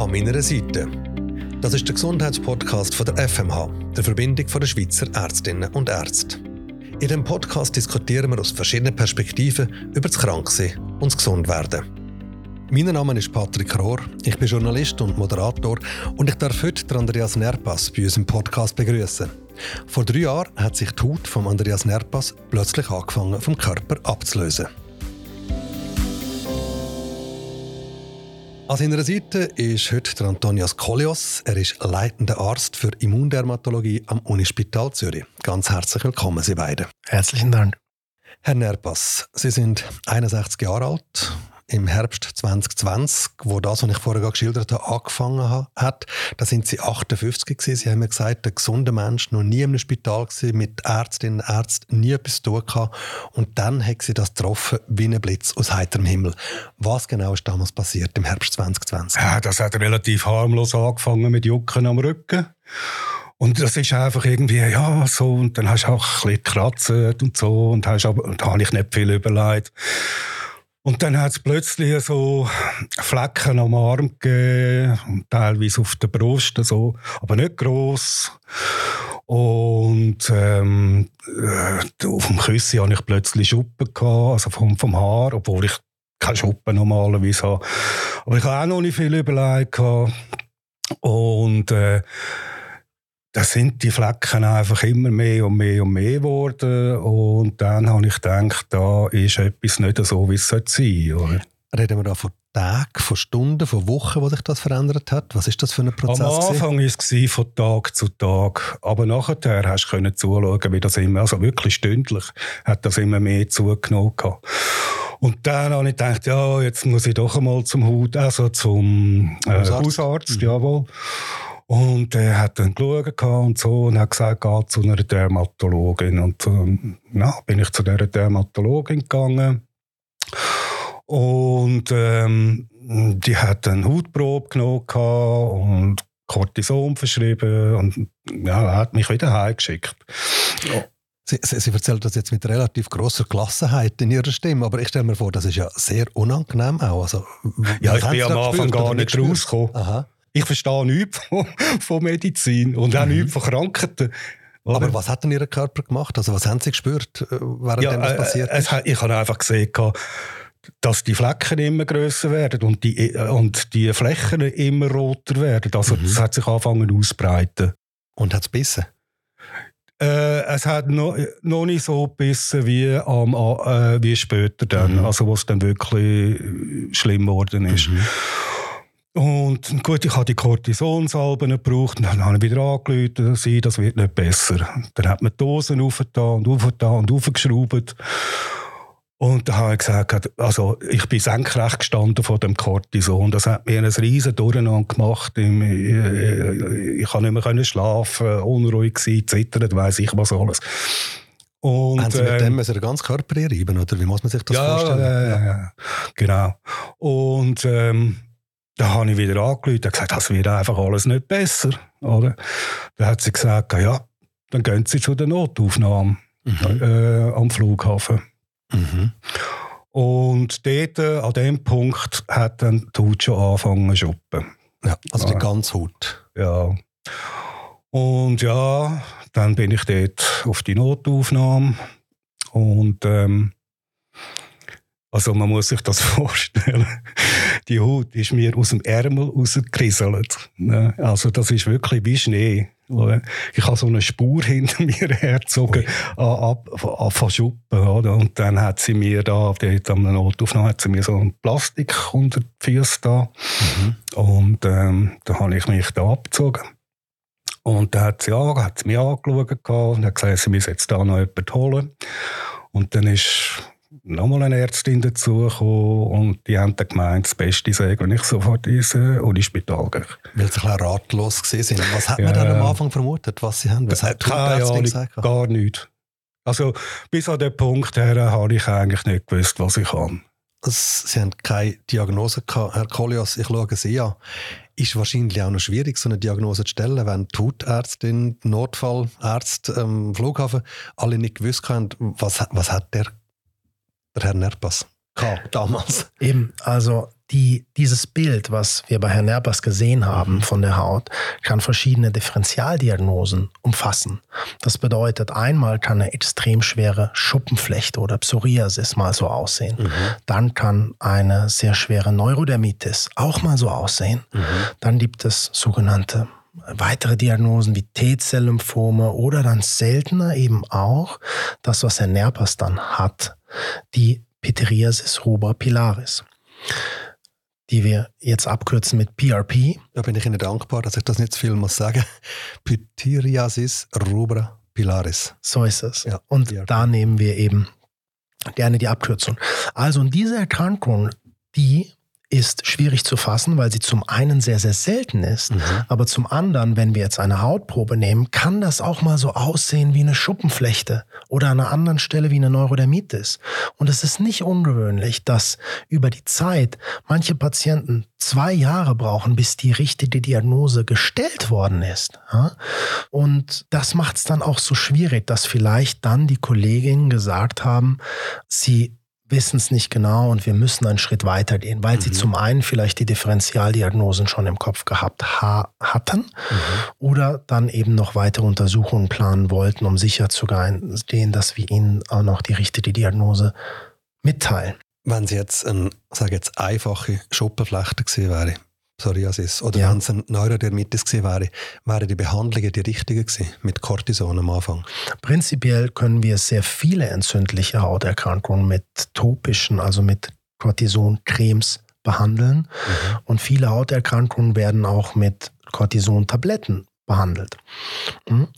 an meiner Seite. Das ist der Gesundheitspodcast von der FMH, der Verbindung der Schweizer Ärztinnen und Ärzte. In dem Podcast diskutieren wir aus verschiedenen Perspektiven über das Kranksein und das Gesundwerden. Mein Name ist Patrick Rohr, ich bin Journalist und Moderator und ich darf heute Andreas Nerpas bei uns im Podcast begrüßen. Vor drei Jahren hat sich die Haut von Andreas Nerpas plötzlich angefangen vom Körper abzulösen. An seiner Seite ist heute der Antonias Kolios. Er ist leitender Arzt für Immundermatologie am Unispital Zürich. Ganz herzlich willkommen, Sie beiden. Herzlichen Dank. Herr Nerpas, Sie sind 61 Jahre alt, im Herbst 2020, wo das, was ich vorher geschildert habe, angefangen hat, da sind sie 58 gewesen. Sie haben mir gesagt, ein gesunder Mensch, noch nie im Spital gewesen, mit Ärztinnen und Ärzten, nie etwas zu tun. Und dann hat sie das getroffen, wie ein Blitz aus heiterem Himmel. Was genau ist damals passiert im Herbst 2020? Ja, das hat relativ harmlos angefangen mit Jucken am Rücken. Und das ist einfach irgendwie, ja, so, und dann hast du auch ein bisschen gekratzt und so, und, hast aber, und da habe ich nicht viel überlegt. Und dann hat es plötzlich so Flecken am Arm gegeben, teilweise auf der Brust, so, aber nicht gross. Und ähm, äh, auf dem Küssi hatte ich plötzlich Schuppen, gehabt, also vom, vom Haar, obwohl ich keine Schuppen normalerweise habe. Aber ich habe auch noch nicht viel überlegt. Gehabt. Und äh, da sind die Flecken einfach immer mehr und mehr und mehr geworden. Und dann habe ich gedacht, da ist etwas nicht so, wie es sein sollte. Reden wir da von Tagen, von Stunden, von Wochen, wo sich das verändert hat? Was ist das für ein Prozess? Am Anfang war es von Tag zu Tag. Aber nachher hast du zuschauen, wie das immer, also wirklich stündlich, hat das immer mehr zugenommen. Und dann habe ich gedacht, ja, jetzt muss ich doch einmal zum Haut, also zum äh, Hausarzt, Hausarzt mhm. jawohl. Und er hat dann geschaut und so und hat gesagt, geh zu einer Dermatologin. Und ähm, ja, bin ich zu dieser Dermatologin gegangen. Und ähm, die hat eine Hautprobe genommen und Cortison verschrieben und ja, hat mich wieder heimgeschickt. Ja. Sie, Sie, Sie erzählen das jetzt mit relativ großer Gelassenheit in Ihrer Stimme, aber ich stelle mir vor, das ist ja sehr unangenehm auch. Also, ja, ich bin am Anfang gar nicht rausgekommen. Aha. Ich verstehe nichts von, von Medizin und auch mhm. nichts von Krankheiten. Oder? Aber was hat denn Ihr Körper gemacht? Also was haben Sie gespürt, äh, während ja, das äh, passiert ist? Es, ich habe einfach gesehen, dass die Flecken immer größer werden und die, äh, und die Flächen immer roter werden. Also mhm. das hat sich angefangen auszubreiten. Und hat es bissen? Äh, es hat noch, noch nicht so gebissen wie, am, äh, wie später dann, mhm. also wo es dann wirklich schlimm geworden ist. Mhm. Und gut, ich habe die Cortisonsalben gebraucht und dann habe ich wieder angerufen, sie, das wird nicht besser. Dann hat man die Dosen aufgetan und aufgetan und aufgeschraubt. Und da habe ich gesagt, also ich bin senkrecht gestanden vor dem Cortison. Das hat mir einen riesen Durcheinander gemacht. Ich, ich, ich konnte nicht mehr schlafen, unruhig sein, zittert, weiss ich was alles. Und, Haben Sie mit dem ähm, ganz Körper reiben, oder wie muss man sich das ja, vorstellen? Ja, ja, genau. Und ähm, da habe ich wieder angerufen und gesagt, das wird einfach alles nicht besser. Oder? Dann hat sie gesagt, ja, dann gehen Sie zu der Notaufnahme mhm. äh, am Flughafen. Mhm. Und dort, äh, an dem Punkt, hat dann die Haut schon angefangen zu schuppen. Ja, also die ganze Haut. Ja. Und ja, dann bin ich dort auf die Notaufnahme und ähm, also man muss sich das vorstellen. Die Haut ist mir aus dem Ärmel rausgekrisselt. Ne? Also das ist wirklich wie Schnee. Ich habe so eine Spur hinter mir hergezogen, ab, von Schuppen. Oder? Und dann hat sie mir da, dort am Notaufnahme, hat sie mir so ein Plastik unter die Füße da. Mhm. Und ähm, da habe ich mich da abgezogen. Und dann hat sie, ja, hat sie mich angeschaut und hat gesagt, sie müssen jetzt da noch jemanden holen. Und dann ist nochmal eine Ärztin dazugekommen und die haben dann gemeint, das Beste sei, wenn ich sofort ins äh, Unispital gehe. Weil sie ein bisschen ratlos sind. Was hat man ja. dann am Anfang vermutet, was sie haben? Was hat die Ärztin gesagt? Gar nichts. Also bis an den Punkt her habe ich eigentlich nicht gewusst, was ich habe. Sie haben keine Diagnose gehabt. Herr Kolias, ich schaue Sie an. Ist wahrscheinlich auch noch schwierig, so eine Diagnose zu stellen, wenn die Hautärztin, Notfallarzt am ähm, Flughafen alle nicht gewusst haben, was, was hat der der Herr Nerpas damals. Eben, also die, dieses Bild, was wir bei Herrn Nerpers gesehen haben mhm. von der Haut, kann verschiedene Differentialdiagnosen umfassen. Das bedeutet, einmal kann eine extrem schwere Schuppenflechte oder Psoriasis mal so aussehen. Mhm. Dann kann eine sehr schwere Neurodermitis auch mal so aussehen. Mhm. Dann gibt es sogenannte weitere Diagnosen wie T-Zell-Lymphome oder dann seltener eben auch das, was Herr Nerpers dann hat, die Pityriasis rubra pilaris die wir jetzt abkürzen mit PRP. Da bin ich Ihnen dankbar, dass ich das nicht zu viel muss sagen. Pityriasis rubra pilaris. So ist es. Ja, und PRP. da nehmen wir eben gerne die Abkürzung. Also diese Erkrankung, die ist schwierig zu fassen, weil sie zum einen sehr, sehr selten ist, mhm. aber zum anderen, wenn wir jetzt eine Hautprobe nehmen, kann das auch mal so aussehen wie eine Schuppenflechte oder an einer anderen Stelle wie eine Neurodermitis. Und es ist nicht ungewöhnlich, dass über die Zeit manche Patienten zwei Jahre brauchen, bis die richtige Diagnose gestellt worden ist. Und das macht es dann auch so schwierig, dass vielleicht dann die Kolleginnen gesagt haben, sie wissen es nicht genau und wir müssen einen Schritt weiter gehen, weil mhm. sie zum einen vielleicht die Differentialdiagnosen schon im Kopf gehabt ha hatten mhm. oder dann eben noch weitere Untersuchungen planen wollten, um sicher zu gehen, dass wir ihnen auch noch die richtige Diagnose mitteilen. Wenn sie jetzt, ein, sage jetzt einfache Schuppenflechte gewesen wäre, Psoriasis oder ja. wenn es ein Neurodermitis gewesen wäre, wären die Behandlungen die richtigen gewesen mit Cortison am Anfang? Prinzipiell können wir sehr viele entzündliche Hauterkrankungen mit topischen, also mit Cortison-Cremes behandeln. Mhm. Und viele Hauterkrankungen werden auch mit Cortison-Tabletten behandelt. Mhm.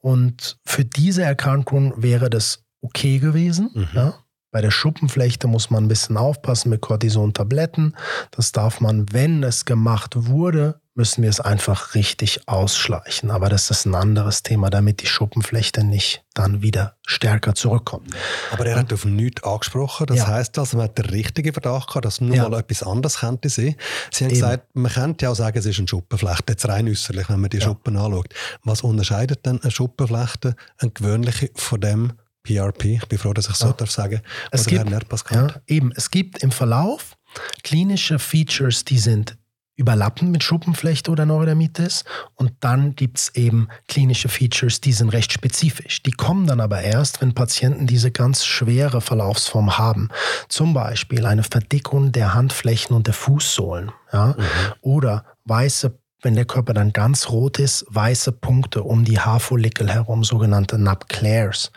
Und für diese Erkrankung wäre das okay gewesen. Mhm. Ja? Bei der Schuppenflechte muss man ein bisschen aufpassen mit Cortison-Tabletten. Das darf man, wenn es gemacht wurde, müssen wir es einfach richtig ausschleichen. Aber das ist ein anderes Thema, damit die Schuppenflechte nicht dann wieder stärker zurückkommt. Aber er hat auf nichts angesprochen. Das ja. heißt also, man hat den richtigen Verdacht gehabt, dass nur ja. mal etwas anderes könnte sein. Sie haben Eben. gesagt, man könnte ja auch sagen, es ist eine Schuppenflechte, jetzt rein äußerlich, wenn man die ja. Schuppen anschaut. Was unterscheidet denn eine Schuppenflechte, eine gewöhnliche, von dem, PRP. Ich bin froh, dass ich so ja. darf sagen, es gibt, ja, eben, es gibt im Verlauf klinische Features, die sind überlappend mit Schuppenflechte oder Neurodermitis und dann gibt es eben klinische Features, die sind recht spezifisch. Die kommen dann aber erst, wenn Patienten diese ganz schwere Verlaufsform haben. Zum Beispiel eine Verdickung der Handflächen und der Fußsohlen ja? Mhm. oder weiße wenn der Körper dann ganz rot ist, weiße Punkte um die Haarfollikel herum, sogenannte Nabclares.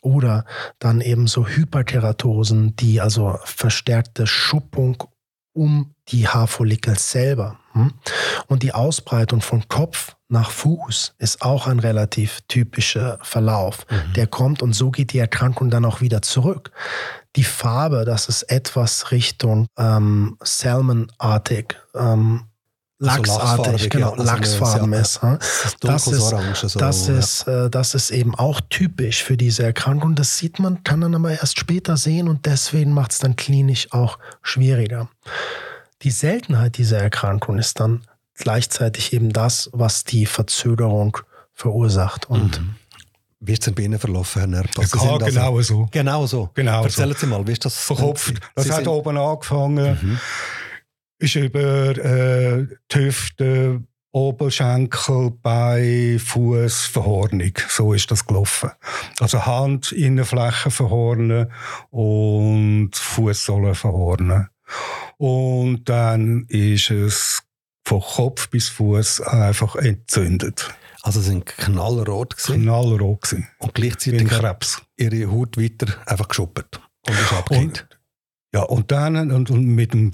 Oder dann eben so Hyperkeratosen, die also verstärkte Schuppung um die Haarfollikel selber. Hm? Und die Ausbreitung von Kopf nach Fuß ist auch ein relativ typischer Verlauf. Mhm. Der kommt und so geht die Erkrankung dann auch wieder zurück. Die Farbe, das ist etwas Richtung ähm, Salmonartig. Ähm, Lachsartig, genau, also Lachsfarben ist. Das, ist, so, das, ist, ja. Äh, das ist eben auch typisch für diese Erkrankung. Das sieht man, kann man aber erst später sehen und deswegen macht es dann klinisch auch schwieriger. Die Seltenheit dieser Erkrankung ist dann gleichzeitig eben das, was die Verzögerung verursacht. Und mhm. Wie ist es bei Ihnen verlaufen, Herr Nerp? Also ja, genau so. Genau so. Genau Erzählen so. Sie mal, wie ist das? Verkopft. Das Sie hat oben angefangen. Mhm ist über äh, die Hüfte, Oberschenkel, Bein, Fuß, Verhornung. So ist das gelaufen. Also Hand, Innenfläche verhornen und Fußsohlen verhornen. Und dann ist es von Kopf bis Fuß einfach entzündet. Also sie sind knallrot gewesen? Knallrot gewesen. Und gleichzeitig Krebs. ihre Haut weiter einfach geschuppert und ist abgekehrt. Ja, und dann und, und mit dem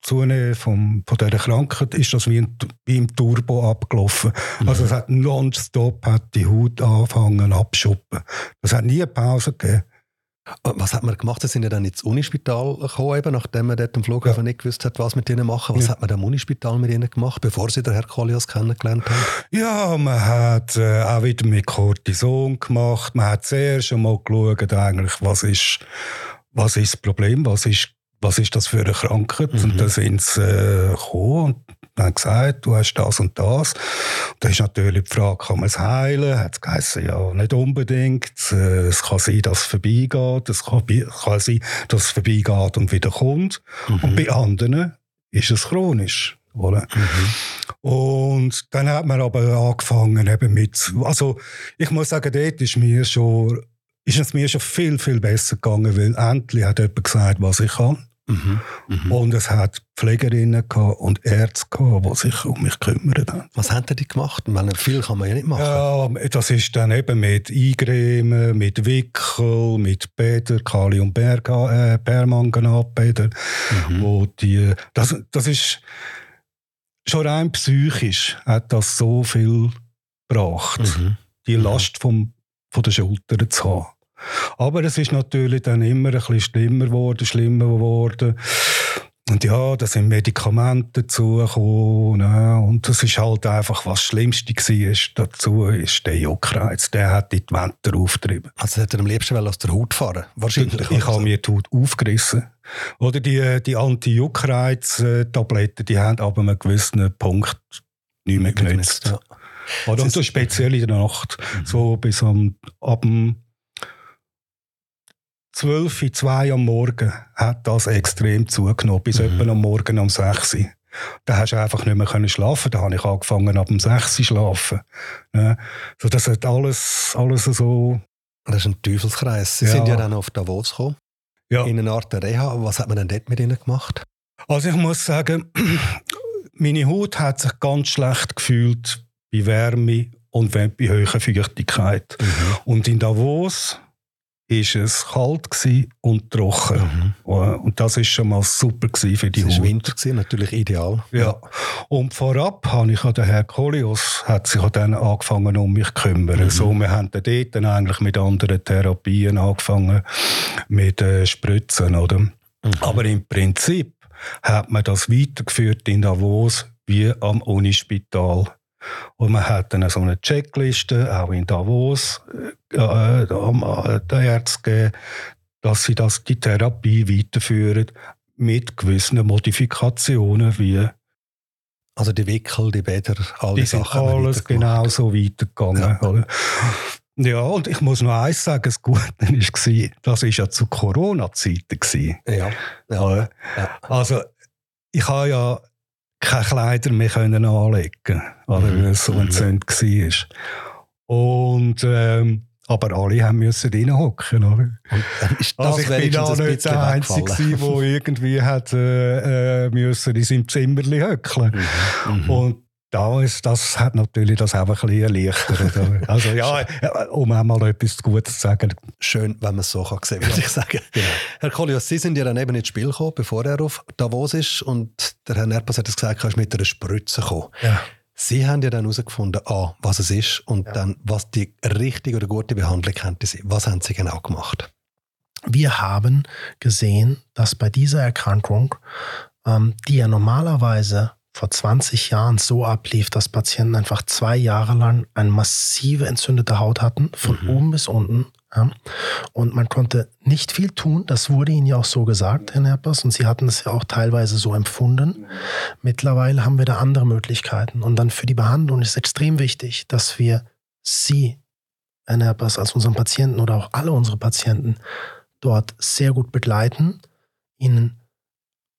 Zunehmen vom, von dieser Krankheit ist das wie, ein, wie im Turbo abgelaufen. Mhm. Also es hat nonstop hat die Haut angefangen abschuppen. Es hat nie eine Pause gegeben. Was hat man gemacht? Sie sind ja dann ins Unispital gekommen, eben, nachdem man dort am Flughafen ja. nicht gewusst hat, was mit ihnen machen. Was ja. hat man am Unispital mit ihnen gemacht, bevor sie den Herr Kolias kennengelernt haben? Ja, man hat äh, auch wieder mit Cortison gemacht. Man hat zuerst einmal geschaut, eigentlich, was ist was ist das Problem, was ist, was ist das für eine Krankheit? Mhm. Und dann sind sie äh, gekommen und haben gesagt, du hast das und das. Und dann ist natürlich die Frage, kann man es heilen? Hat es geheißen, ja, nicht unbedingt. Äh, es kann sein, dass es vorbeigeht. Es kann, kann sein, dass es vorbeigeht und wieder kommt. Mhm. Und bei anderen ist es chronisch. Oder? Mhm. Und dann hat man aber angefangen eben mit, also ich muss sagen, dort ist mir schon, ist es mir schon viel, viel besser gegangen, weil endlich hat jemand gesagt, was ich kann. Mhm. Mhm. Und es hat Pflegerinnen und Ärzte gehabt, die sich um mich kümmern haben. Was haben die gemacht? Weil viel kann man ja nicht machen. Ja, das ist dann eben mit Eingremen, mit Wickel, mit Bäder, Kali- und Berga, äh. Mhm. Wo die, das, das ist schon rein psychisch hat das so viel gebracht, mhm. die mhm. Last vom, von den Schultern zu haben. Aber es ist natürlich dann immer ein bisschen schlimmer geworden, schlimmer geworden. Und ja, da sind Medikamente dazugekommen. Ne? Und das ist halt einfach, was das Schlimmste war dazu, ist der Juckreiz. Der hat die Wände aufgetrieben. Also hätte er am liebsten aus der Haut fahren Wahrscheinlich. Ich, ich habe mir die Haut aufgerissen. Oder die, die Anti-Juckreiz-Tabletten, die haben aber einen gewissen Punkt nicht mehr genützt. Ja. Oder und so speziell in der Nacht. Mhm. So bis am, ab dem 12, 2 am Morgen hat das extrem zugenommen, bis mhm. etwa am Morgen um 6 Uhr. Da hast du einfach nicht mehr schlafen. Da habe ich angefangen, ab dem 6 Uhr schlafen. Ja, so, das hat alles, alles so. Das ist ein Teufelskreis. Sie ja. sind ja dann auf Davos gekommen. Ja. In einer Art Reha. Was hat man denn dort mit ihnen gemacht? Also ich muss sagen, meine Haut hat sich ganz schlecht gefühlt bei Wärme und bei hoher Feuchtigkeit. Mhm. Und in Davos ist es kalt und trocken. Mhm. Und das ist schon mal super für die Haut. Es war Winter, natürlich ideal. Ja. Und vorab habe ich der Herr Kolios hat sich dann angefangen um mich zu kümmern. Mhm. So, wir haben dort dann eigentlich mit anderen Therapien angefangen, mit äh, Spritzen, oder? Mhm. Aber im Prinzip hat man das weitergeführt in Davos wie am Unispital und man hat dann so eine Checkliste, auch in Davos, äh, äh, äh den Ärzten gegeben, dass sie das, die Therapie weiterführen mit gewissen Modifikationen wie also die Wickel, die Bäder, all die, die Sachen. alles genau so weitergegangen. Ja. ja. und ich muss noch eins sagen, das Gute war, das war ja zu Corona-Zeiten. Ja. ja. ja. Also ich habe ja keine Kleider mehr können anlegen oder mhm. weil es so entzündet war. Und, ähm, aber alle haben müssen reinhocken, oder? Also ich bin auch nicht der Einzige, der irgendwie hat, äh, äh, müssen in seinem Zimmer höckeln. Mhm. Mhm. Und das, das hat natürlich das auch ein bisschen erleichtert. also ja, um einmal etwas Gutes zu sagen. Schön, wenn man es so kann sehen, würde ich sagen. Genau. Herr Kolios, Sie sind ja dann eben ins Spiel gekommen, bevor er auf Davos ist und der Herr Nerpas hat es gesagt, er ist mit einer Spritze gekommen. Ja. Sie haben ja dann herausgefunden, A, was es ist und ja. dann, was die richtige oder gute Behandlung könnte sein. Was haben Sie genau gemacht? Wir haben gesehen, dass bei dieser Erkrankung, ähm, die ja normalerweise vor 20 Jahren so ablief, dass Patienten einfach zwei Jahre lang eine massive entzündete Haut hatten, von mhm. oben bis unten. Ja. Und man konnte nicht viel tun. Das wurde Ihnen ja auch so gesagt, Herr Nerpers, und Sie hatten es ja auch teilweise so empfunden. Mittlerweile haben wir da andere Möglichkeiten. Und dann für die Behandlung ist extrem wichtig, dass wir Sie, Herr Nerpers, als unseren Patienten oder auch alle unsere Patienten dort sehr gut begleiten, ihnen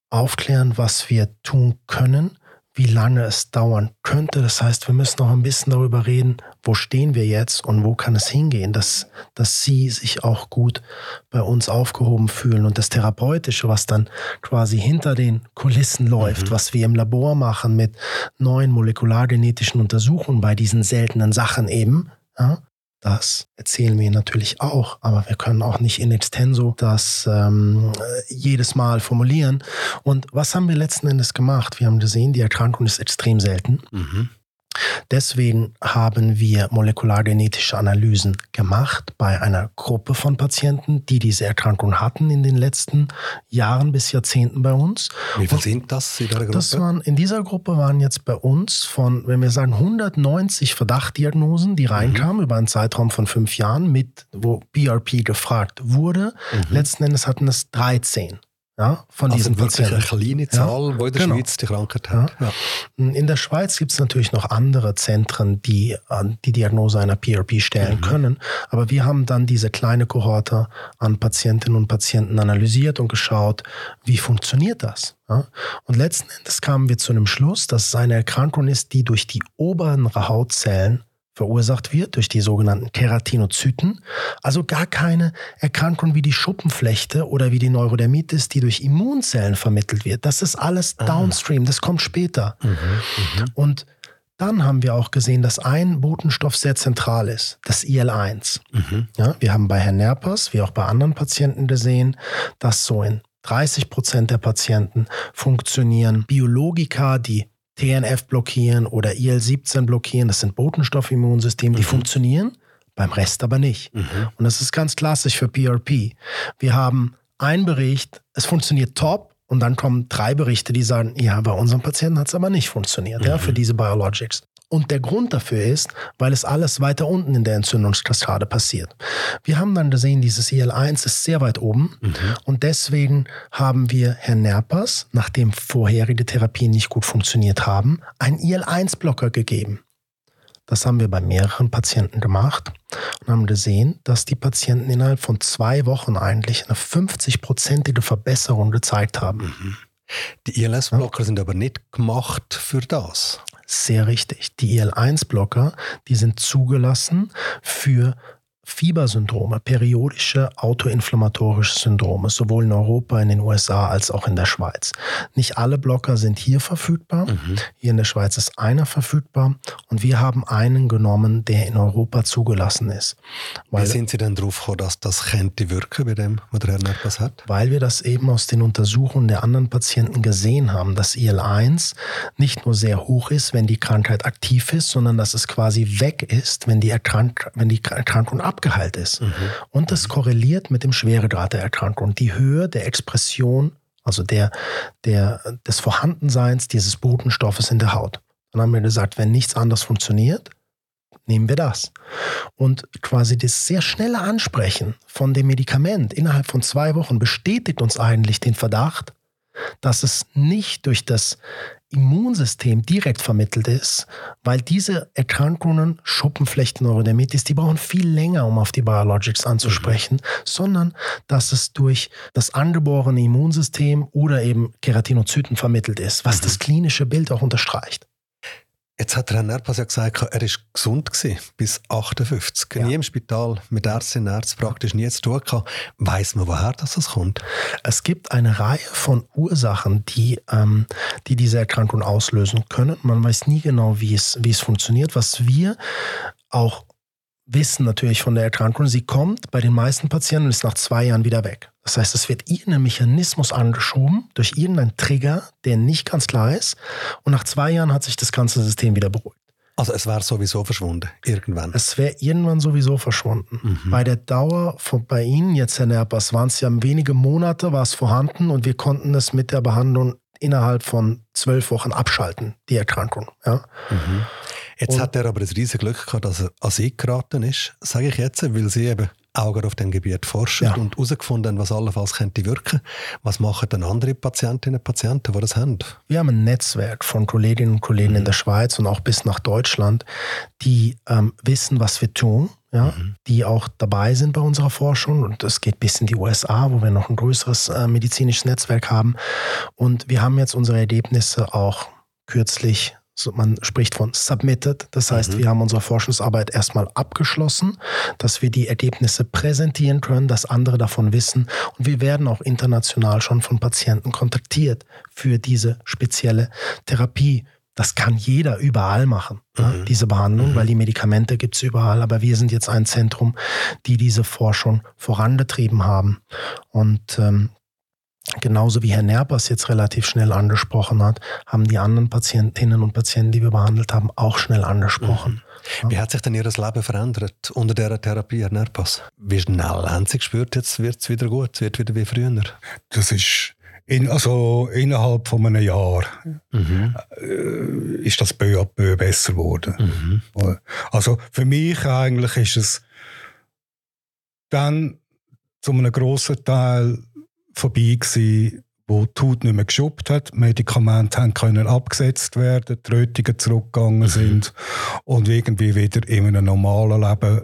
aufklären, was wir tun können wie lange es dauern könnte. Das heißt, wir müssen noch ein bisschen darüber reden, wo stehen wir jetzt und wo kann es hingehen, dass, dass sie sich auch gut bei uns aufgehoben fühlen. Und das Therapeutische, was dann quasi hinter den Kulissen läuft, mhm. was wir im Labor machen mit neuen molekulargenetischen Untersuchungen bei diesen seltenen Sachen eben, ja, das erzählen wir natürlich auch, aber wir können auch nicht in extenso das ähm, jedes Mal formulieren. Und was haben wir letzten Endes gemacht? Wir haben gesehen, die Erkrankung ist extrem selten. Mhm. Deswegen haben wir molekulargenetische Analysen gemacht bei einer Gruppe von Patienten, die diese Erkrankung hatten in den letzten Jahren bis Jahrzehnten bei uns. Wie viele sind das in der Gruppe? Das waren, in dieser Gruppe waren jetzt bei uns von, wenn wir sagen, 190 Verdachtdiagnosen, die reinkamen mhm. über einen Zeitraum von fünf Jahren, mit, wo BRP gefragt wurde. Mhm. Letzten Endes hatten es 13 ja, von also diesen wirklich Patienten. eine kleine Zahl, die in der genau. Schweiz die Krankheit hat. Ja. In der Schweiz gibt es natürlich noch andere Zentren, die die Diagnose einer PRP stellen Mhm. können. Aber wir haben dann diese kleine Kohorte an Patientinnen und Patienten analysiert und geschaut, wie funktioniert das. Ja? Und letzten Endes kamen wir zu einem Schluss, dass es eine Erkrankung ist, die durch die oberen Hautzellen verursacht wird durch die sogenannten Keratinozyten. Also gar keine Erkrankung wie die Schuppenflechte oder wie die Neurodermitis, die durch Immunzellen vermittelt wird. Das ist alles downstream, das kommt später. Und dann haben wir auch gesehen, dass ein Botenstoff sehr zentral ist, das IL-1. Ja, wir haben bei Herrn Nerpers, wie auch bei anderen Patienten gesehen, dass so in 30 Prozent der Patienten funktionieren Biologika, die TNF blockieren oder IL-17 blockieren. Das sind Botenstoffimmunsysteme, die funktionieren, beim Rest aber nicht. Und das ist ganz klassisch für PRP. Wir haben einen Bericht, es funktioniert top. Und dann kommen drei Berichte, die sagen, ja, bei unserem Patienten hat es aber nicht funktioniert, ja, für diese Biologics. Und der Grund dafür ist, weil es alles weiter unten in der Entzündungskaskade passiert. Wir haben dann gesehen, dieses IL-1 ist sehr weit oben und deswegen haben wir Herrn Nerpers, nachdem vorherige Therapien nicht gut funktioniert haben, einen IL-1-Blocker gegeben. Das haben wir bei mehreren Patienten gemacht und haben gesehen, dass die Patienten innerhalb von zwei Wochen eigentlich eine 50-prozentige Verbesserung gezeigt haben. Die ILS-Blocker sind aber nicht gemacht für das. Sehr richtig. Die IL-1-Blocker, die sind zugelassen für Fiebersyndrome, periodische autoinflammatorische Syndrome, sowohl in Europa, in den USA als auch in der Schweiz. Nicht alle Blocker sind hier verfügbar. Hier in der Schweiz ist einer verfügbar und wir haben einen genommen, der in Europa zugelassen ist. Wie sind Sie denn gekommen, dass das könnte wirken bei dem, was der Herr Nerpas hat? weil wir das eben aus den Untersuchungen der anderen Patienten gesehen haben, dass IL-1 nicht nur sehr hoch ist, wenn die Krankheit aktiv ist, sondern dass es quasi weg ist, wenn die, Erkrank wenn die Erkrankung abgeheilt ist. Und das korreliert mit dem Schweregrad der Erkrankung. Die Höhe der Expression, also der, der, des Vorhandenseins dieses Botenstoffes in der Haut. Dann haben wir gesagt, wenn nichts anderes funktioniert, nehmen wir das. Und quasi das sehr schnelle Ansprechen von dem Medikament innerhalb von zwei Wochen bestätigt uns eigentlich den Verdacht, dass es nicht durch das Immunsystem direkt vermittelt ist, weil diese Erkrankungen, Schuppenflechten, Neurodermitis, die brauchen viel länger, um auf die Biologics anzusprechen, sondern dass es durch das angeborene Immunsystem oder eben Keratinozyten vermittelt ist, was das klinische Bild auch unterstreicht. Jetzt hat der Herr Nerpas ja gesagt, er ist gesund gewesen, bis 58. Ja. Nie im Spital mit Ärztinnen und Ärzten praktisch nie zu tun gehabt. Weiss man, woher das das kommt? Es gibt eine Reihe von Ursachen, die, ähm, die diese Erkrankung auslösen können. Man weiß nie genau, wie es, wie es funktioniert. Was wir auch wissen natürlich von der Erkrankung, sie kommt bei den meisten Patienten und ist nach zwei Jahren wieder weg. Das heißt, es wird irgendein Mechanismus angeschoben durch irgendeinen Trigger, der nicht ganz klar ist. Und nach zwei Jahren hat sich das ganze System wieder beruhigt. Also es wäre sowieso verschwunden, irgendwann. Es wäre irgendwann sowieso verschwunden. Bei der Dauer von, bei Ihnen jetzt, Herr Nerpers, waren es ja wenige Monate, war es vorhanden und wir konnten es mit der Behandlung innerhalb von zwölf Wochen abschalten, die Erkrankung. Ja? Jetzt Und- hat er aber das riesige Glück gehabt, dass er an Sie geraten ist, sage ich jetzt, weil Sie eben Augen auf dem Gebiet forschen Ja. und herausgefunden haben, was allenfalls könnte wirken. Was machen dann andere Patientinnen und Patienten, die das haben? Wir haben ein Netzwerk von Kolleginnen und Kollegen in der Schweiz und auch bis nach Deutschland, die ähm, wissen, was wir tun, ja, die auch dabei sind bei unserer Forschung. Und es geht bis in die USA, wo wir noch ein größeres äh, medizinisches Netzwerk haben. Und wir haben jetzt unsere Ergebnisse auch kürzlich, man spricht von submitted. Das heißt, wir haben unsere Forschungsarbeit erstmal abgeschlossen, dass wir die Ergebnisse präsentieren können, dass andere davon wissen. Und wir werden auch international schon von Patienten kontaktiert für diese spezielle Therapie. Das kann jeder überall machen, ja, diese Behandlung, weil die Medikamente gibt es überall. Aber wir sind jetzt ein Zentrum, die diese Forschung vorangetrieben haben. Und ähm, genauso wie Herr Nerpers jetzt relativ schnell angesprochen hat, haben die anderen Patientinnen und Patienten, die wir behandelt haben, auch schnell angesprochen. Wie hat sich denn Ihr Leben verändert unter dieser Therapie, Herr Nerpas? Wie schnell haben Sie gespürt, jetzt wird es wieder gut, es wird wieder wie früher? Das ist in, also innerhalb von einem Jahr äh, ist das peu à peu besser geworden. Also für mich eigentlich ist es dann zu einem grossen Teil vorbei gewesen, wo die Haut nicht mehr geschuppt hat, Medikamente haben können abgesetzt werden, die Rötungen zurückgegangen mhm. sind und irgendwie wieder in einem normalen Leben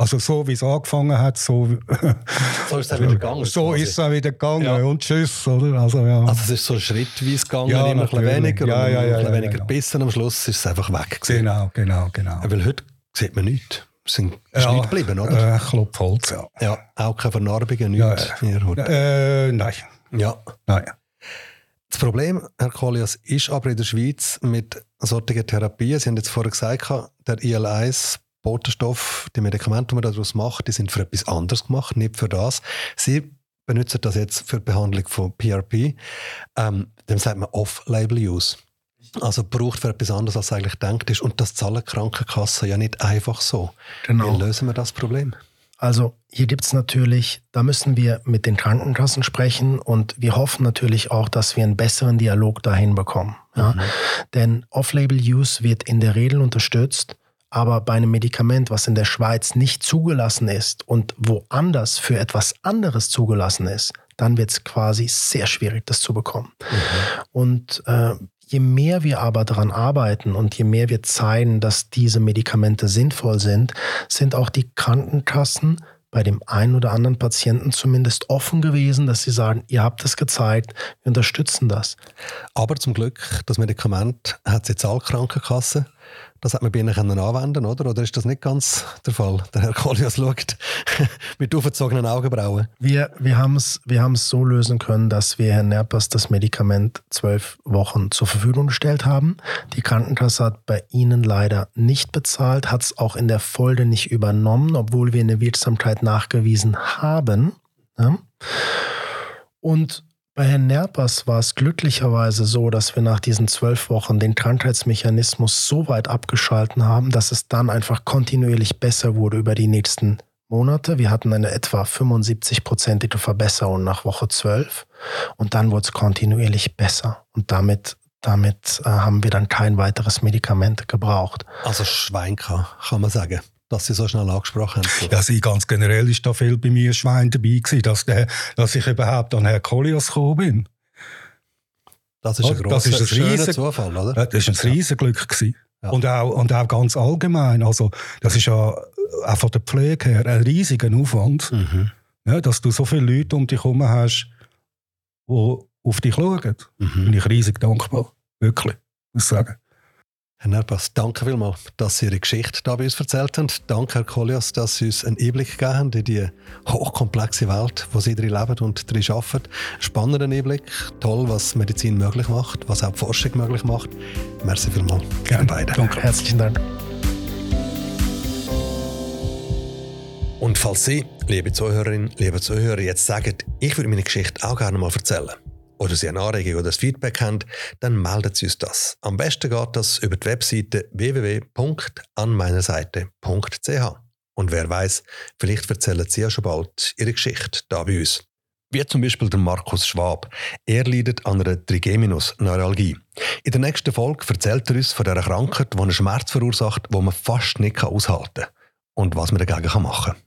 also so wie es angefangen hat, so, so ist es wieder gegangen. So quasi. ist es wieder gegangen ja. und tschüss. Oder? Also, ja. also es ist so schrittweise gegangen, ja, immer ein bisschen weniger ja, und ja, ja, ein bisschen weniger Bissen. Am Schluss ist es einfach weg. Gewesen. Genau, genau, genau. Weil heute sieht man nichts. Sind ja, nichts geblieben, oder? Äh, Klopfholz, ja. Ja, auch keine Vernarbungen, nichts ja, äh, nein. Ja. Nein. Das Problem, Herr Kolias, ist aber in der Schweiz mit solchen Therapien, Sie haben jetzt vorher gesagt, der IL-1 Botenstoff, die Medikamente, die man daraus macht, die sind für etwas anderes gemacht, nicht für das. Sie benutzen das jetzt für die Behandlung von PRP. Ähm, dem sagt man Off-Label-Use. Also braucht für etwas anderes, als eigentlich denkt ist. Und das zahlen Krankenkassen ja nicht einfach so. Genau. Wie lösen wir das Problem? Also hier gibt es natürlich, da müssen wir mit den Krankenkassen sprechen und wir hoffen natürlich auch, dass wir einen besseren Dialog dahin bekommen. Ja? Mhm. Denn Off-Label-Use wird in der Regel unterstützt aber bei einem Medikament, was in der Schweiz nicht zugelassen ist und woanders für etwas anderes zugelassen ist, dann wird es quasi sehr schwierig, das zu bekommen. Mhm. Und äh, je mehr wir aber daran arbeiten und je mehr wir zeigen, dass diese Medikamente sinnvoll sind, sind auch die Krankenkassen bei dem einen oder anderen Patienten zumindest offen gewesen, dass sie sagen, ihr habt es gezeigt, wir unterstützen das. Aber zum Glück, das Medikament hat jetzt alle Krankenkassen. Das hat man bei Ihnen anwenden oder? Oder ist das nicht ganz der Fall? Der Herr Kolias schaut mit aufgezogenen Augenbrauen. Wir, wir haben es wir so lösen können, dass wir Herrn Nerpas das Medikament zwölf Wochen zur Verfügung gestellt haben. Die Krankenkasse hat bei Ihnen leider nicht bezahlt, hat es auch in der Folge nicht übernommen, obwohl wir eine Wirksamkeit nachgewiesen haben. Ja? Und bei Herrn Nerpers war es glücklicherweise so, dass wir nach diesen zwölf Wochen den Krankheitsmechanismus so weit abgeschalten haben, dass es dann einfach kontinuierlich besser wurde über die nächsten Monate. Wir hatten eine etwa 75-prozentige Verbesserung nach Woche 12 und dann wurde es kontinuierlich besser. Und damit, damit äh, haben wir dann kein weiteres Medikament gebraucht. Also Schweinka, kann man sagen dass Sie so schnell angesprochen haben? Ja, sie ganz generell ist da viel bei mir Schwein dabei gewesen, dass, der, dass ich überhaupt an Herrn Kolias gekommen bin. Das ist ein, grosser, das ist ein riesen, Zufall, oder? Das ist ein Riesenglück gewesen. Ja. Und, auch, und auch ganz allgemein. Also, das ist ja auch von der Pflege her ein riesiger Aufwand, mhm. ja, dass du so viele Leute um dich herum hast, die auf dich schauen. Mhm. Bin ich riesig dankbar. Wirklich, muss ich sagen. Herr Nerpas, danke vielmals, dass Sie Ihre Geschichte da bei uns erzählt haben. Danke, Herr Kolias, dass Sie uns einen Einblick gegeben haben in die hochkomplexe Welt, wo Sie drin leben und drin arbeiten. Spannender Einblick, toll, was Medizin möglich macht, was auch die Forschung möglich macht. Merci vielmals. Gerne beide. Danke. Herzlichen Dank. Und falls Sie, liebe Zuhörerinnen, liebe Zuhörer, jetzt sagen, ich würde meine Geschichte auch gerne mal erzählen, oder Sie eine Anregung oder ein Feedback haben, dann melden Sie uns das. Am besten geht das über die Webseite www.anmeinerseite.ch. Und wer weiß, vielleicht erzählen Sie ja schon bald Ihre Geschichte da bei uns. Wie zum Beispiel der Markus Schwab. Er leidet an einer Trigeminus-Neuralgie. In der nächsten Folge erzählt er uns von dieser Krankheit, die einen Schmerz verursacht, wo man fast nicht aushalten kann und was man dagegen machen kann.